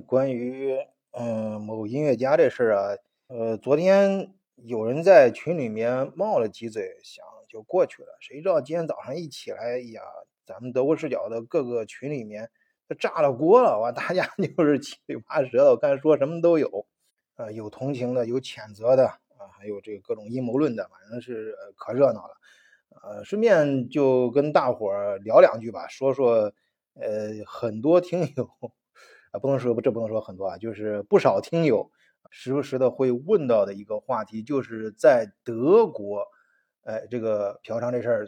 关于嗯某音乐家这事儿啊，呃，昨天有人在群里面冒了几嘴，想就过去了。谁知道今天早上一起来，哎呀，咱们德国视角的各个群里面炸了锅了，哇，大家 就是七嘴八舌的，我看说什么都有，呃，有同情的，有谴责的啊，还有这个各种阴谋论的，反正是可热闹了。呃，顺便就跟大伙儿聊两句吧，说说呃很多听友。啊，不能说，这不能说很多啊，就是不少听友时不时的会问到的一个话题，就是在德国，哎，这个嫖娼这事儿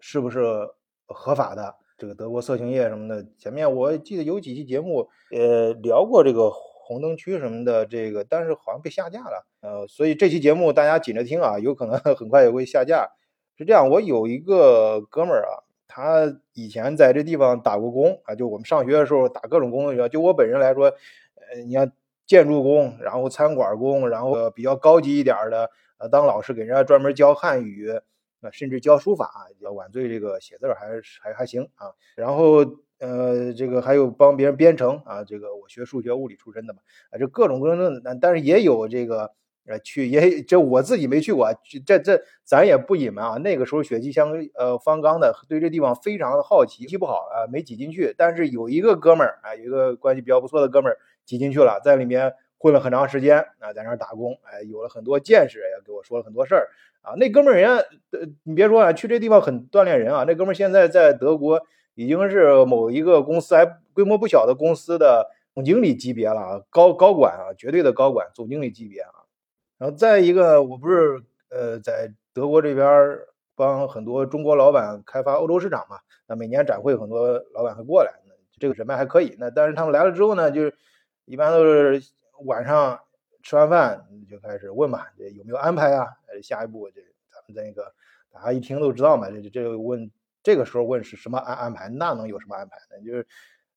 是不是合法的？这个德国色情业什么的，前面我记得有几期节目，呃，聊过这个红灯区什么的，这个但是好像被下架了，呃，所以这期节目大家紧着听啊，有可能 很快也会下架。是这样，我有一个哥们儿啊。他以前在这地方打过工啊，就我们上学的时候打各种工作。就我本人来说，呃，你像建筑工，然后餐馆工，然后比较高级一点的，呃，当老师给人家专门教汉语，啊，甚至教书法，要晚醉这个写字还还还行啊。然后呃，这个还有帮别人编程啊，这个我学数学物理出身的嘛，啊，就各种各样的，但是也有这个。呃，去也这我自己没去过，这这咱也不隐瞒啊。那个时候血气相呃方刚的，对这地方非常好奇，气不好啊，没挤进去。但是有一个哥们儿啊，有一个关系比较不错的哥们儿挤进去了，在里面混了很长时间啊，在那儿打工，哎，有了很多见识，也给我说了很多事儿啊。那哥们儿人家，呃，你别说啊，去这地方很锻炼人啊。那哥们儿现在在德国已经是某一个公司，还规模不小的公司的总经理级别了啊，高高管啊，绝对的高管，总经理级别啊。然后再一个，我不是呃在德国这边帮很多中国老板开发欧洲市场嘛？那每年展会很多老板会过来，这个人脉还可以。那但是他们来了之后呢，就是一般都是晚上吃完饭就开始问嘛，这有没有安排啊？下一步这咱们那个大家一听都知道嘛，这这问这个时候问是什么安安排？那能有什么安排呢？就是。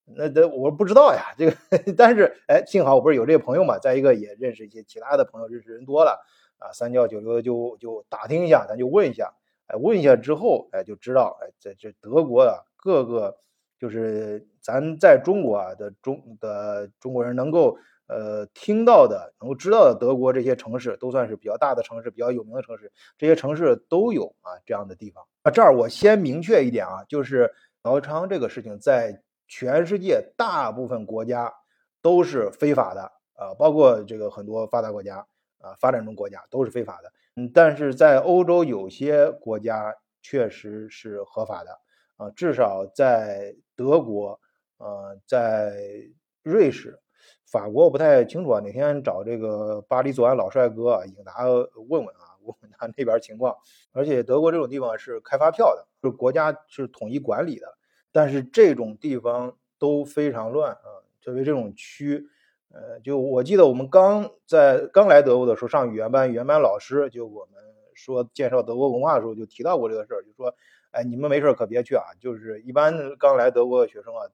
那这我不知道呀，这个，但是哎，幸好我不是有这个朋友嘛，再一个也认识一些其他的朋友，认识人多了啊，三教九流就就打听一下，咱就问一下，哎，问一下之后，哎，就知道，哎，在这德国啊，各个就是咱在中国啊的中的中国人能够呃听到的，能够知道的德国这些城市，都算是比较大的城市，比较有名的城市，这些城市都有啊这样的地方。啊，这儿我先明确一点啊，就是嫖娼这个事情在。全世界大部分国家都是非法的啊，包括这个很多发达国家啊，发展中国家都是非法的。嗯，但是在欧洲有些国家确实是合法的啊，至少在德国，呃，在瑞士、法国我不太清楚啊。哪天找这个巴黎左岸老帅哥啊，应答问问啊，问问他那边情况。而且德国这种地方是开发票的，是国家是统一管理的。但是这种地方都非常乱啊，特别这种区，呃，就我记得我们刚在刚来德国的时候上语言班，语言班老师就我们说介绍德国文化的时候就提到过这个事儿，就说，哎，你们没事可别去啊，就是一般刚来德国的学生啊，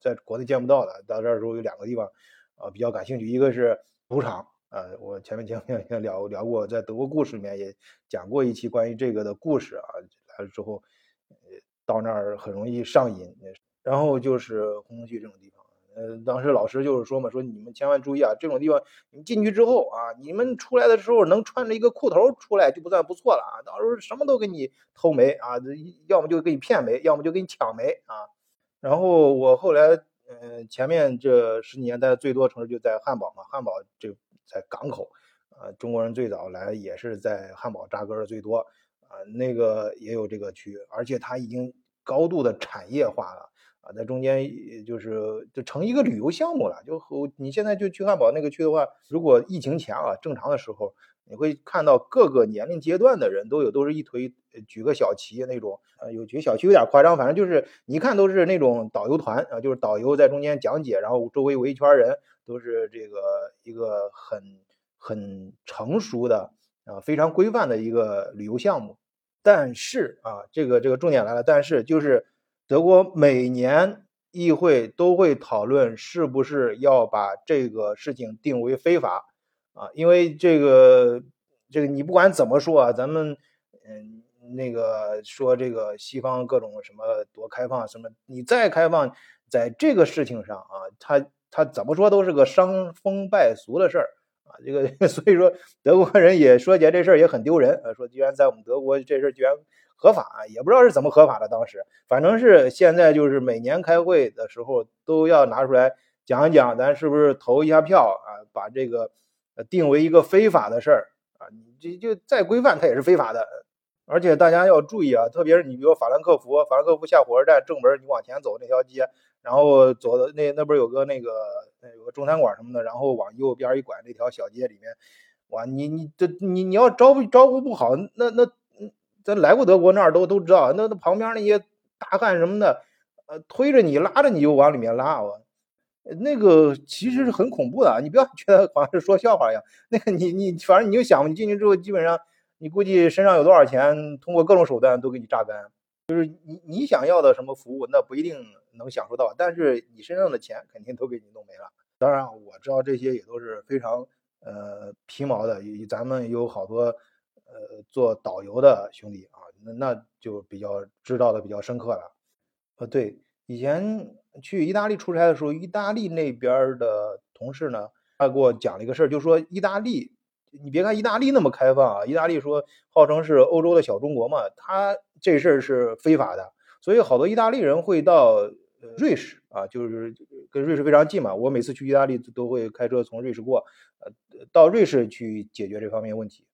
在国内见不到的，到这儿时候有两个地方啊比较感兴趣，一个是赌场呃，我前面 前面聊聊过，在德国故事里面也讲过一期关于这个的故事啊，来了之后。到那儿很容易上瘾，然后就是红灯区这种地方，呃，当时老师就是说嘛，说你们千万注意啊，这种地方你进去之后啊，你们出来的时候能穿着一个裤头出来就不算不错了啊，到时候什么都给你偷没啊，要么就给你骗没，要么就给你抢没啊。然后我后来，嗯，前面这十几年待的最多城市就在汉堡嘛，汉堡这在港口，啊，中国人最早来也是在汉堡扎根的最多。啊，那个也有这个区，而且它已经高度的产业化了啊，在中间就是就成一个旅游项目了。就你现在就去汉堡那个区的话，如果疫情前啊正常的时候，你会看到各个年龄阶段的人都有，都是一推举个小旗那种，呃，有举小旗有点夸张，反正就是你一看都是那种导游团啊，就是导游在中间讲解，然后周围围一圈人，都是这个一个很很成熟的啊，非常规范的一个旅游项目。但是啊，这个这个重点来了。但是就是德国每年议会都会讨论是不是要把这个事情定为非法啊？因为这个这个你不管怎么说啊，咱们嗯那个说这个西方各种什么多开放什么，你再开放，在这个事情上啊，它他怎么说都是个伤风败俗的事儿啊。这个 所以说德国人也说起来这事儿也很丢人啊，说居然在我们德国这事儿居然合法，也不知道是怎么合法的。当时反正是现在就是每年开会的时候都要拿出来讲一讲，咱是不是投一下票啊，把这个呃定为一个非法的事儿啊，你这就再规范它也是非法的。而且大家要注意啊，特别是你比如法兰克福，法兰克福下火车站正门，你往前走那条街，然后走的那那边有个那个那有个中餐馆什么的，然后往右边一拐那条小街里面，哇，你你这你你要招呼招呼不好，那那咱来过德国那儿都都知道，那那旁边那些大汉什么的，呃，推着你拉着你就往里面拉，我那个其实是很恐怖的，你不要觉得好像是说笑话一样，那个你你反正你就想，你进去之后基本上。你估计身上有多少钱，通过各种手段都给你榨干。就是你你想要的什么服务，那不一定能享受到，但是你身上的钱肯定都给你弄没了。当然，我知道这些也都是非常呃皮毛的。咱们有好多呃做导游的兄弟啊，那那就比较知道的比较深刻了。呃，对，以前去意大利出差的时候，意大利那边的同事呢，他给我讲了一个事儿，就说意大利。你别看意大利那么开放啊，意大利说号称是欧洲的小中国嘛，他这事儿是非法的，所以好多意大利人会到瑞士啊，就是跟瑞士非常近嘛。我每次去意大利都会开车从瑞士过，呃，到瑞士去解决这方面问题。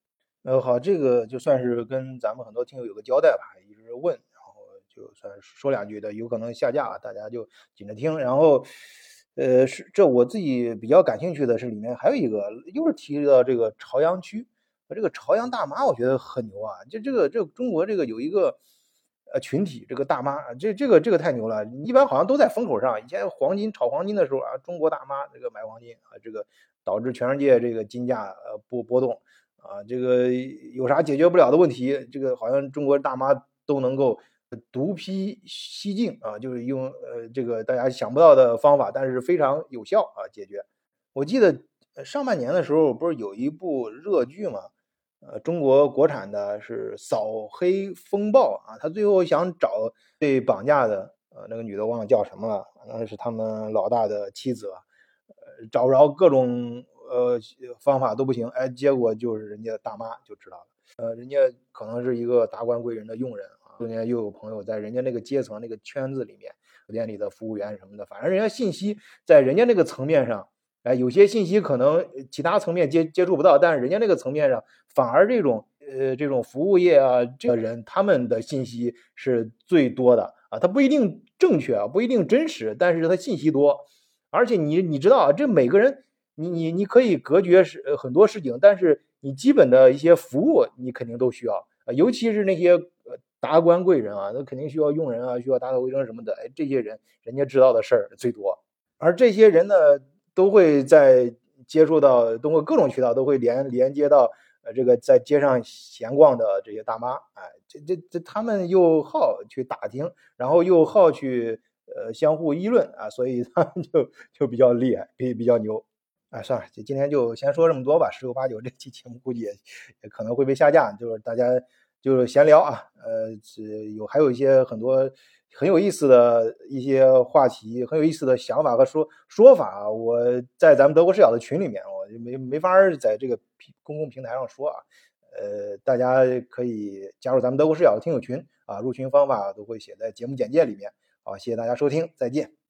呃，好，这个就算是跟咱们很多听友有个交代吧，一直问，然后就算说两句的，有可能下架，大家就紧着听，然后。呃，是这我自己比较感兴趣的是里面还有一个，又是提到这个朝阳区这个朝阳大妈，我觉得很牛啊！就这个这中国这个有一个呃群体，这个大妈，这这个这个太牛了。一般好像都在风口上。以前黄金炒黄金的时候啊，中国大妈这个买黄金啊，这个导致全世界这个金价呃波波动啊，这个有啥解决不了的问题，这个好像中国大妈都能够。独辟蹊径啊，就是用呃这个大家想不到的方法，但是非常有效啊解决。我记得上半年的时候，不是有一部热剧嘛，呃，中国国产的是《扫黑风暴》啊，他最后想找被绑架的呃那个女的忘了叫什么了，那是他们老大的妻子吧，呃找不着各种呃方法都不行，哎，结果就是人家大妈就知道了，呃，人家可能是一个达官贵人的佣人。中间又有朋友在人家那个阶层、那个圈子里面，酒店里的服务员什么的，反正人家信息在人家那个层面上，哎，有些信息可能其他层面接接触不到，但是人家那个层面上，反而这种呃这种服务业啊，这个人他们的信息是最多的啊，他不一定正确啊，不一定真实，但是他信息多，而且你你知道啊，这每个人你你你可以隔绝是很多事情，但是你基本的一些服务你肯定都需要啊，尤其是那些。达官贵人啊，那肯定需要用人啊，需要打扫卫生什么的。哎，这些人人家知道的事儿最多，而这些人呢，都会在接触到通过各种渠道，都会连连接到呃这个在街上闲逛的这些大妈。哎，这这这他们又好去打听，然后又好去呃相互议论啊，所以他们就就比较厉害，比比较牛。哎，算了，就今天就先说这么多吧。十有八九这期节目估计也也可能会被下架，就是大家。就是闲聊啊，呃，这有还有一些很多很有意思的一些话题，很有意思的想法和说说法啊。我在咱们德国视角的群里面，我就没没法在这个公共平台上说啊。呃，大家可以加入咱们德国视角的听友群啊，入群方法都会写在节目简介里面。好，谢谢大家收听，再见。